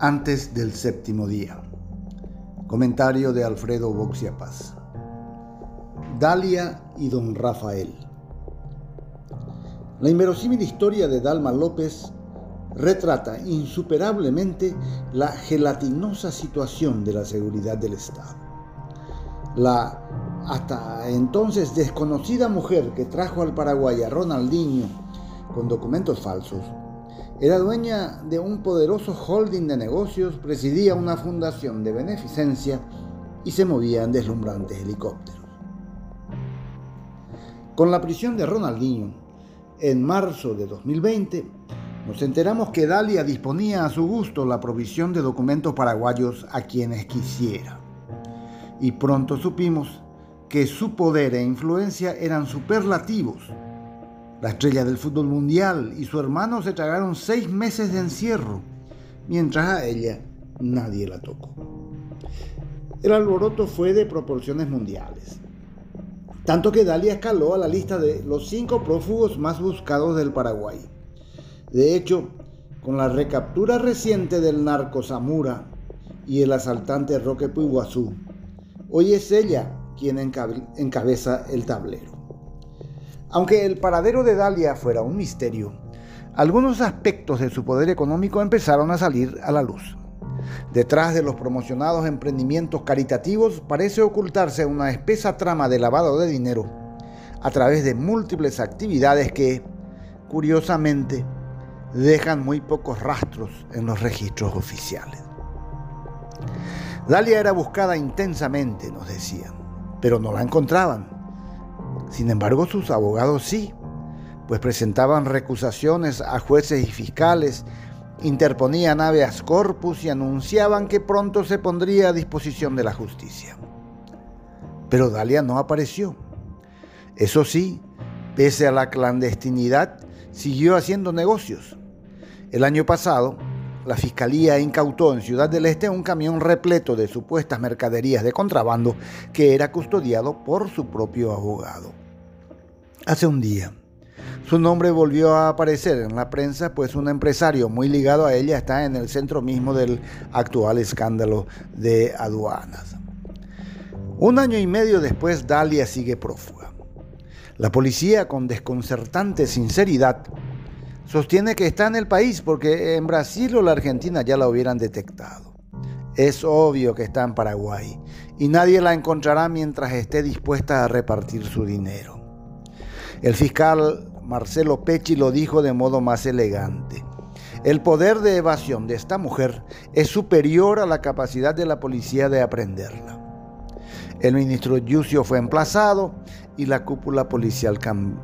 antes del séptimo día. Comentario de Alfredo Boxia Paz. Dalia y don Rafael. La inverosímil historia de Dalma López retrata insuperablemente la gelatinosa situación de la seguridad del Estado. La hasta entonces desconocida mujer que trajo al Paraguay a Ronaldinho con documentos falsos era dueña de un poderoso holding de negocios, presidía una fundación de beneficencia y se movía en deslumbrantes helicópteros. Con la prisión de Ronaldinho, en marzo de 2020, nos enteramos que Dalia disponía a su gusto la provisión de documentos paraguayos a quienes quisiera. Y pronto supimos que su poder e influencia eran superlativos la estrella del fútbol mundial y su hermano se tragaron seis meses de encierro, mientras a ella nadie la tocó. El alboroto fue de proporciones mundiales, tanto que Dalia escaló a la lista de los cinco prófugos más buscados del Paraguay. De hecho, con la recaptura reciente del narco Zamora y el asaltante Roque Puiguazú, hoy es ella quien encabeza el tablero. Aunque el paradero de Dalia fuera un misterio, algunos aspectos de su poder económico empezaron a salir a la luz. Detrás de los promocionados emprendimientos caritativos parece ocultarse una espesa trama de lavado de dinero a través de múltiples actividades que, curiosamente, dejan muy pocos rastros en los registros oficiales. Dalia era buscada intensamente, nos decían, pero no la encontraban. Sin embargo, sus abogados sí, pues presentaban recusaciones a jueces y fiscales, interponían habeas corpus y anunciaban que pronto se pondría a disposición de la justicia. Pero Dalia no apareció. Eso sí, pese a la clandestinidad, siguió haciendo negocios. El año pasado, la Fiscalía incautó en Ciudad del Este un camión repleto de supuestas mercaderías de contrabando que era custodiado por su propio abogado hace un día. Su nombre volvió a aparecer en la prensa, pues un empresario muy ligado a ella está en el centro mismo del actual escándalo de aduanas. Un año y medio después, Dalia sigue prófuga. La policía, con desconcertante sinceridad, sostiene que está en el país porque en Brasil o la Argentina ya la hubieran detectado. Es obvio que está en Paraguay y nadie la encontrará mientras esté dispuesta a repartir su dinero. El fiscal Marcelo Pecci lo dijo de modo más elegante. El poder de evasión de esta mujer es superior a la capacidad de la policía de aprenderla. El ministro Yucio fue emplazado y la cúpula policial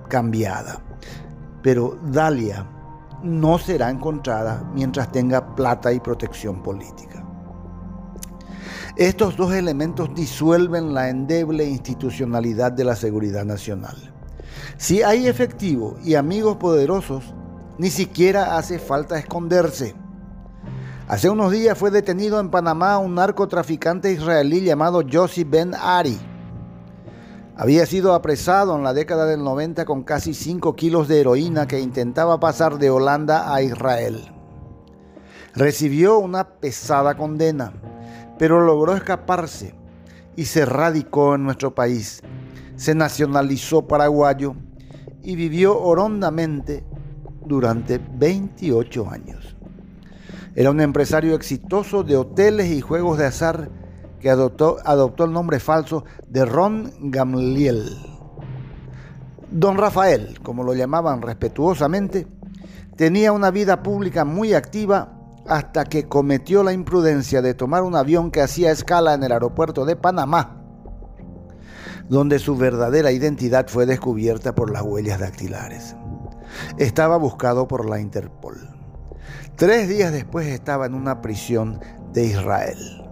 cambiada. Pero Dalia no será encontrada mientras tenga plata y protección política. Estos dos elementos disuelven la endeble institucionalidad de la seguridad nacional. Si hay efectivo y amigos poderosos, ni siquiera hace falta esconderse. Hace unos días fue detenido en Panamá un narcotraficante israelí llamado Yossi Ben Ari. Había sido apresado en la década del 90 con casi 5 kilos de heroína que intentaba pasar de Holanda a Israel. Recibió una pesada condena, pero logró escaparse y se radicó en nuestro país se nacionalizó paraguayo y vivió horondamente durante 28 años. Era un empresario exitoso de hoteles y juegos de azar que adoptó, adoptó el nombre falso de Ron Gamliel. Don Rafael, como lo llamaban respetuosamente, tenía una vida pública muy activa hasta que cometió la imprudencia de tomar un avión que hacía escala en el aeropuerto de Panamá donde su verdadera identidad fue descubierta por las huellas dactilares. Estaba buscado por la Interpol. Tres días después estaba en una prisión de Israel.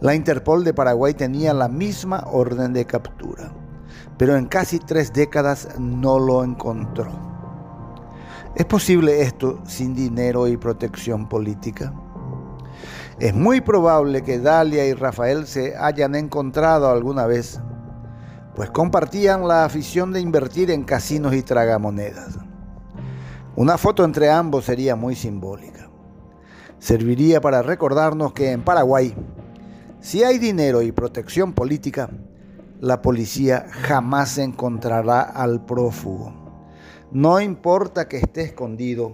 La Interpol de Paraguay tenía la misma orden de captura, pero en casi tres décadas no lo encontró. ¿Es posible esto sin dinero y protección política? Es muy probable que Dalia y Rafael se hayan encontrado alguna vez pues compartían la afición de invertir en casinos y tragamonedas. Una foto entre ambos sería muy simbólica. Serviría para recordarnos que en Paraguay, si hay dinero y protección política, la policía jamás encontrará al prófugo. No importa que esté escondido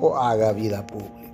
o haga vida pública.